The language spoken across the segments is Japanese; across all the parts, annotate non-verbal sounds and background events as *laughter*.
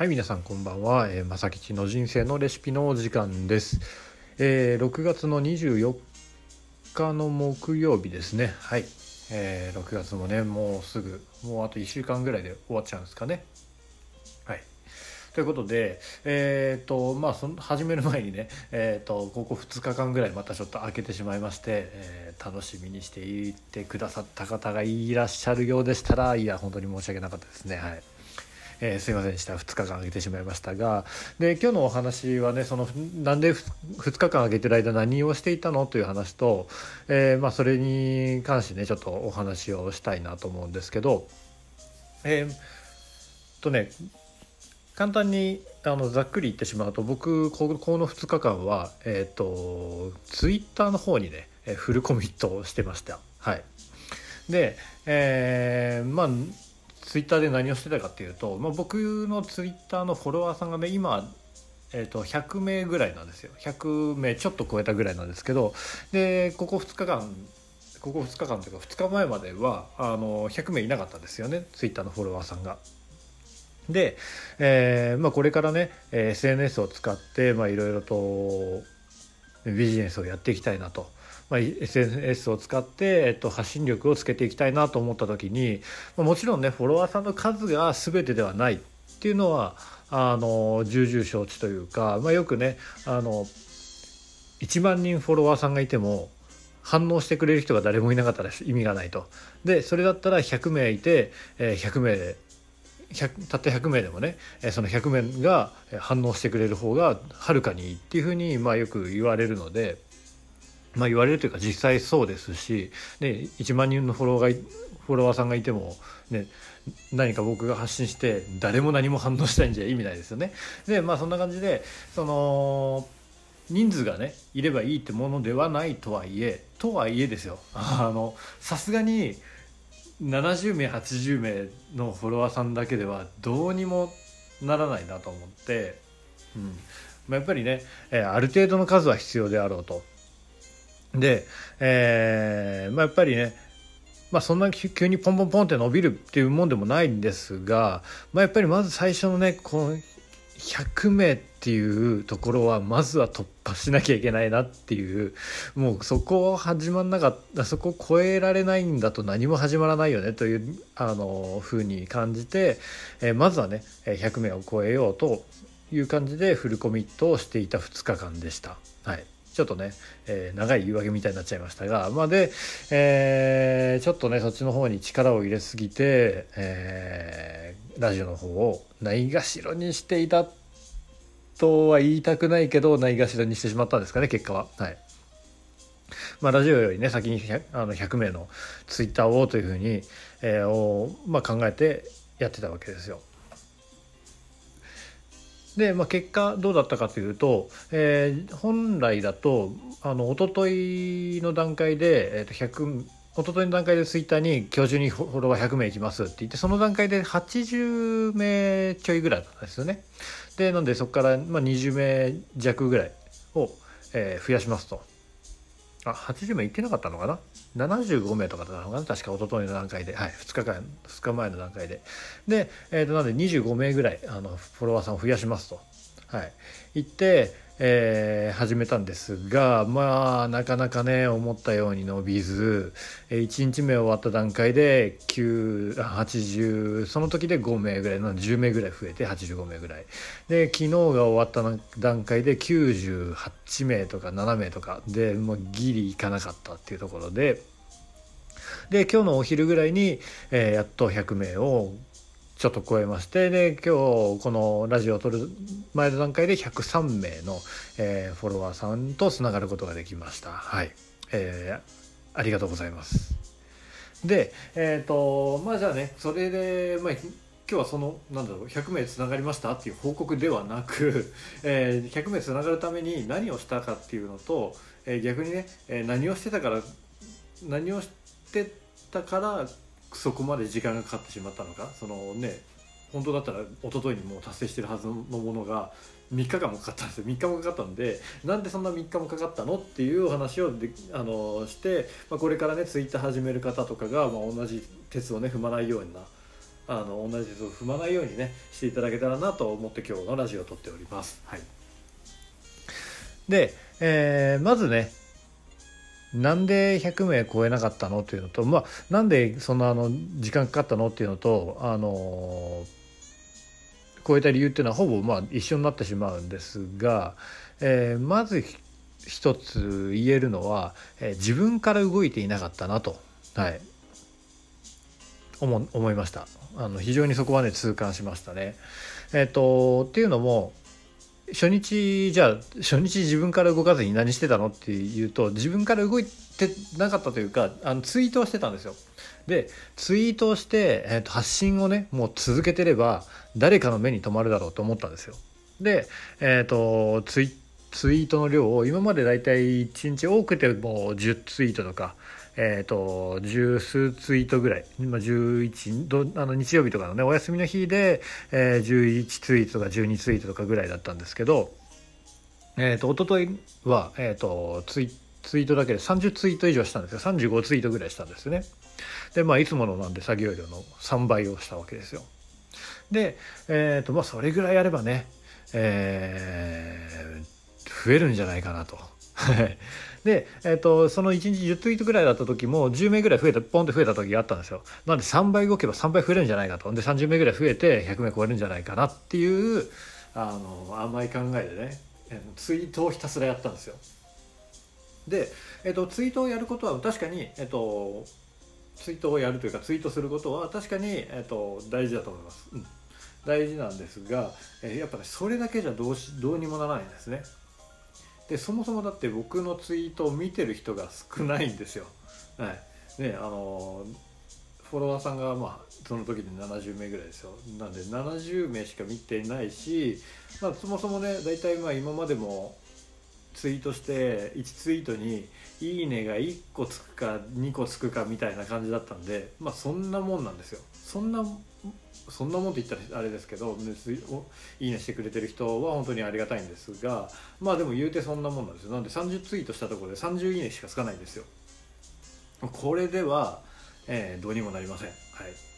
はい皆さんこんばんは、えー、まさきちの人生のレシピのお時間です、えー、6月の24日の木曜日ですね。はい、えー、6月もねもうすぐもうあと1週間ぐらいで終わっちゃうんですかね。はい。ということで、えーとまあ、その始める前にね、えーと、ここ2日間ぐらいまたちょっと空けてしまいまして、えー、楽しみにしていてくださった方がいらっしゃるようでしたらいや本当に申し訳なかったですね。はい。えー、すいませんでした。2日間空けてしまいましたが。で今日のお話はねそのなんで2日間空けてる間何をしていたのという話と、えーまあ、それに関してねちょっとお話をしたいなと思うんですけど。えー、とね簡単にあのざっくり言ってしまうと僕この2日間は、えーと、ツイッターの方にねフルコミットをしてました。はい、で、えー、まあツイッターで何をしてたかっていうと、まあ、僕のツイッターのフォロワーさんがね今、えー、と100名ぐらいなんですよ100名ちょっと超えたぐらいなんですけどでここ2日間ここ2日間というか2日前まではあの100名いなかったんですよねツイッターのフォロワーさんが。で、えーまあ、これからね SNS を使っていろいろとビジネスをやっていきたいなと。まあ、SNS を使って、えっと、発信力をつけていきたいなと思った時に、まあ、もちろんねフォロワーさんの数が全てではないっていうのはあの重々承知というか、まあ、よくねあの1万人フォロワーさんがいても反応してくれる人が誰もいなかったら意味がないと。でそれだったら100名いて、えー、100名でたった100名でもねその100名が反応してくれる方がはるかにいいっていうふうにまあよく言われるので。まあ、言われるというか実際そうですし、ね、1万人のフォロワーがフォロワーさんがいても、ね、何か僕が発信して誰も何も反応したいんじゃ意味ないですよね。でまあそんな感じでその人数がねいればいいってものではないとはいえとはいえですよ *laughs* あのさすがに70名80名のフォロワーさんだけではどうにもならないなと思って、うんまあ、やっぱりね、えある程度の数は必要であろうと。で、えーまあ、やっぱりねまあ、そんな急にポンポンポンって伸びるっていうもんでもないんですが、まあ、やっぱりまず最初のねこの100名っていうところはまずは突破しなきゃいけないなっていうもうそこを始まんなかったそこを超えられないんだと何も始まらないよねというあの風に感じて、えー、まずはね100名を超えようという感じでフルコミットをしていた2日間でした。はいちょっとね、えー、長い言い訳みたいになっちゃいましたが、まあ、で、えー、ちょっとねそっちの方に力を入れすぎて、えー、ラジオの方をないがしろにしていたとは言いたくないけどないがしろにしてしまったんですかね結果は。はいまあ、ラジオよりね先に 100, あの100名のツイッターをというふうに、えーをまあ、考えてやってたわけですよ。で、まあ、結果どうだったかというと、えー、本来だとあの一昨日の段階で、えー、と100一昨日の段階でツイッターに今日中にフォロワー100名いきますって言ってその段階で80名ちょいぐらいだったんですよね。でなんでそこから、まあ、20名弱ぐらいを、えー、増やしますと。あ80名行ってなかったのかな？75名とかだったのかな？確か一昨日の段階で、はい、2日間2日前の段階で。で、えー、となんで25名ぐらいあのフォロワーさんを増やしますと、はい、行って、えー、始めたんですがまあなかなかね思ったように伸びずえ1日目終わった段階で980その時で5名ぐらいの10名ぐらい増えて85名ぐらい。で昨日が終わった段階で98名とか7名とかでもうギリいかなかったっていうところで。で今日のお昼ぐらいに、えー、やっと100名をちょっと超えましてで今日このラジオを撮る前の段階で103名の、えー、フォロワーさんとつながることができました。はい、えー、ありがとうございます。でえっ、ー、とまあじゃあねそれでまあ今日はそのなんだろう100名つながりましたっていう報告ではなく、*laughs* えー、100名つながるために何をしたかっていうのと、えー、逆にね、えー、何をしてたから何をしてたからそこまで時間がかかってしまったのか？そのね本当だったら一昨日にもう達成してるはずのものが3日間もかかったんですよ。3日もかかったんでなんでそんな3日もかかったの？っていうお話をであのして、まあ、これからねツイッター始める方とかが、まあ、同じ鉄をね踏まないようになあの同じ図を踏まないようにねしていただけたらなと思って今日のラジオを撮っております。はい、で、えー、まずねなんで100名超えなかったの？っていうのと、まあ、なんでそんなあの時間かかったの？っていうのと、あの超えた理由っていうのはほぼまあ一緒になってしまうんですが、えー、まず一つ言えるのは、えー、自分から動いていなかったなと、はい、思思いました。あの非常にそこはね痛感しましたね。えっ、とっていうのも初日じゃあ初日自分から動かずに何してたのっていうと自分から動いてなかったというかあのツイートをしてたんですよ。でツイートをして、えー、と発信をねもう続けてれば誰かの目に留まるだろうと思ったんですよ。で、えーと、ツイツイートの量を今までだいたい1日多くても10ツイートとかえーと、十数ツイートぐらい、今11どあの日曜日とかのねお休みの日で、えー、11ツイートとか12ツイートとかぐらいだったんですけど、えーと、と一昨日は、えーと、ツイツイートだけで30ツイート以上したんですよ。35ツイートぐらいしたんですね。でまあいつものなんで作業量の3倍をしたわけですよ。で、えーとまあ、それぐらいやればね、えー、増えるんじゃないかなと。で、えーと、その1日10ツイートぐらいだった時も10名ぐらい増えたポンって増えた時があったんですよ。なんで3倍動けば3倍増えるんじゃないかと。で30名ぐらい増えて100名超えるんじゃないかなっていうあの甘い考えでねツイートをひたすらやったんですよ。で、えーと、ツイートをやることは確かに、えーと、ツイートをやるというかツイートすることは確かに、えー、と大事だと思います、うん、大事なんですが、えー、やっぱねそれだけじゃどうしどうにもならないんですね。でそもそもだって僕のツイートを見てる人が少ないんですよ。はいねあのフォロワーさんがまあその時で70名ぐらいですよなんで70名しか見てないし、まあ、そもそもね大体まあ今までもツイートして1ツイートに「いいね」が1個つくか2個つくかみたいな感じだったんでまあそんなもんなんですよ。そんなそんなもんって言ったらあれですけどいいねしてくれてる人は本当にありがたいんですがまあでも言うてそんなもんなんですよ。なんで30ツイートしたところで30いいねしかつかないんですよ。これでは、えー、どうにもなりません。はい。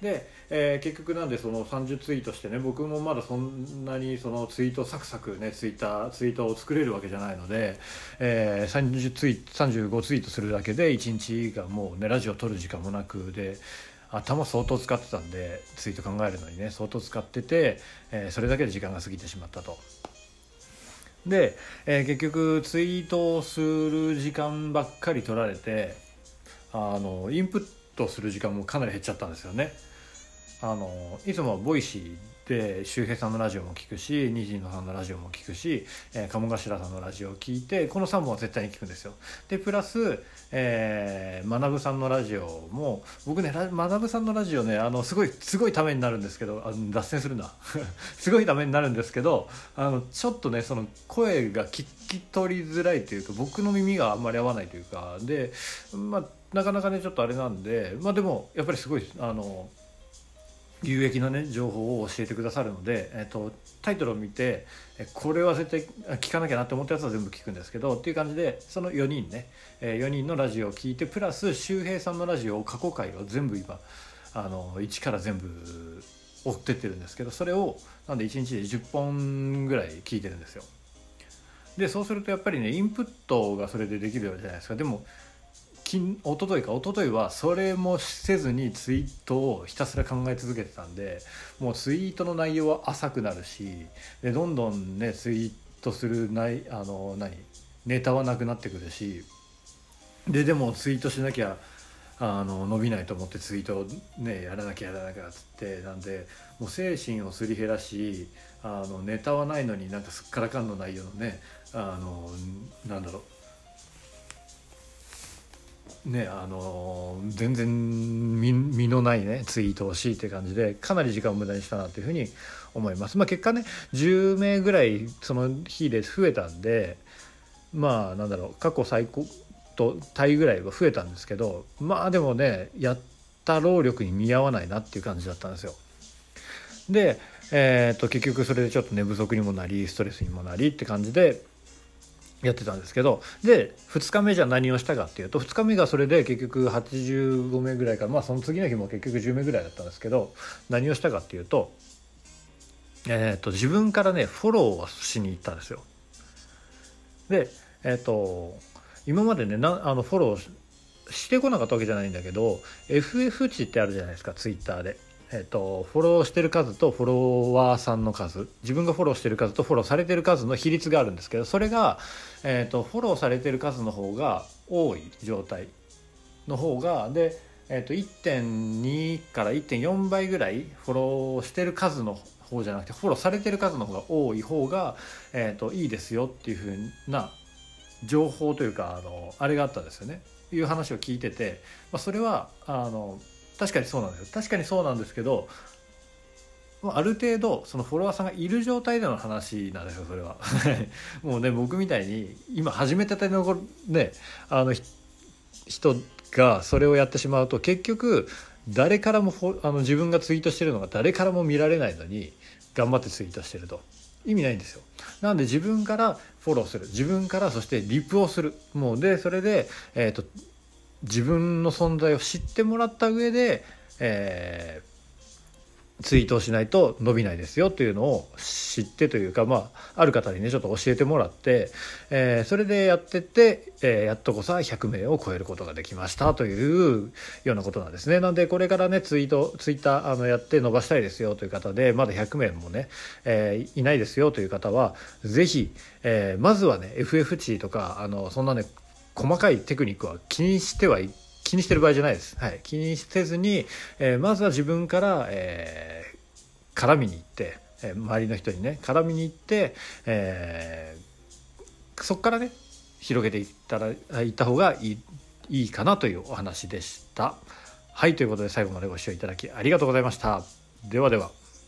で、えー、結局なんでその30ツイートしてね僕もまだそんなにそのツイートサクサクねツイッターツイートを作れるわけじゃないので、えー、30ツイ35ツイートするだけで1日がもうねラジオ撮る時間もなくで頭相当使ってたんでツイート考えるのにね相当使ってて、えー、それだけで時間が過ぎてしまったと。で、えー、結局ツイートをする時間ばっかり取られてあのインプットする時間もかなり減っちゃったんですよね。あのいつも Voicy で周平さんのラジオも聞くし西野さんのラジオも聞くし、えー、鴨頭さんのラジオを聞いてこの3本は絶対に聞くんですよ。でプラス、えー、学さんのラジオも僕ね学さんのラジオねあのすごいすごいためになるんですけどあ脱線するな *laughs* すごいためになるんですけどあのちょっとねその声が聞き取りづらいというか僕の耳があんまり合わないというかでまあなかなかねちょっとあれなんでまあでもやっぱりすごいあの有益なね情報を教えてくださるので、えーと、タイトルを見てこれは絶対聞かなきゃなって思ったやつは全部聞くんですけどっていう感じでその4人ね、え、4人のラジオを聞いてプラス周平さんのラジオを過去回を全部今あの1から全部追ってってるんですけどそれをなんで1日で10本ぐらい聞いてるんですよ。でそうするとやっぱりねインプットがそれでできるじゃないですかでも一昨日か一昨日はそれもせずにツイートをひたすら考え続けてたんでもうツイートの内容は浅くなるしでどんどんねツイートするないあの何ネタはなくなってくるしででもツイートしなきゃあの伸びないと思ってツイートをねやらなきゃやらなきゃっつってなんでもう精神をすり減らしあのネタはないのになんかすっからかんの内容のねあのなんだろうねあの全然身のないねツイートをしいって感じでかなり時間を無駄にしたなというふうに思います。まあ、結果ね10名ぐらいその日で増えたんでまあなんだろう過去最高とタイぐらいは増えたんですけどまあでもねやった労力に見合わないなっていう感じだったんですよ。で、えー、と結局それでちょっと寝不足にもなりストレスにもなりって感じでやってたんですけどで2日目じゃ何をしたかっていうと2日目がそれで結局85名ぐらいからまあその次の日も結局10名ぐらいだったんですけど何をしたかっていうと,、えー、と自分からねフォローをしに行ったんですよ。でえっ、と今までねなあのフォローしてこなかったわけじゃないんだけど FF 値ってあるじゃないですかツイッターで。えっと、フォローしてる数とフォロワーさんの数自分がフォローしてる数とフォローされてる数の比率があるんですけどそれが、えっと、フォローされてる数の方が多い状態の方がで、えっと、1.2から1.4倍ぐらいフォローしてる数の方じゃなくてフォローされてる数の方が多い方が、えっと、いいですよっていうふうな情報というかあのあれがあったんですよね。いう話を聞いてて、まあ、それはあの確かにそうなんです。確かにそうなんですけどある程度そのフォロワーさんがいる状態での話なんですよそれは。*laughs* もうね僕みたいに今始めたてのねあの人がそれをやってしまうと結局誰からもあの自分がツイートしてるのが誰からも見られないのに頑張ってツイートしてると。意味ないんですよ。なので自分からフォローする。自分からそしてリプをする。もうでそれで、えーと自分の存在を知ってもらった上で、えー、ツイートをしないと伸びないですよというのを知ってというか、まあ、ある方にねちょっと教えてもらって、えー、それでやってって、えー、やっとこさ100名を超えることができましたというようなことなんですね。なんでこれからねツイートツイッターあのやって伸ばしたいですよという方でまだ100名もね、え、いないですよという方は是非、え、まずはね FF 値とかあのそんなね細かいテクニックは気にしてはい気にしてる場合じゃないです。はい、気にせずに、えー、まずは自分から、えー、絡みに行って、えー、周りの人にね絡みに行って、えー、そこからね広げていったらいった方がいいいいかなというお話でした。はいということで最後までご視聴いただきありがとうございました。ではでは。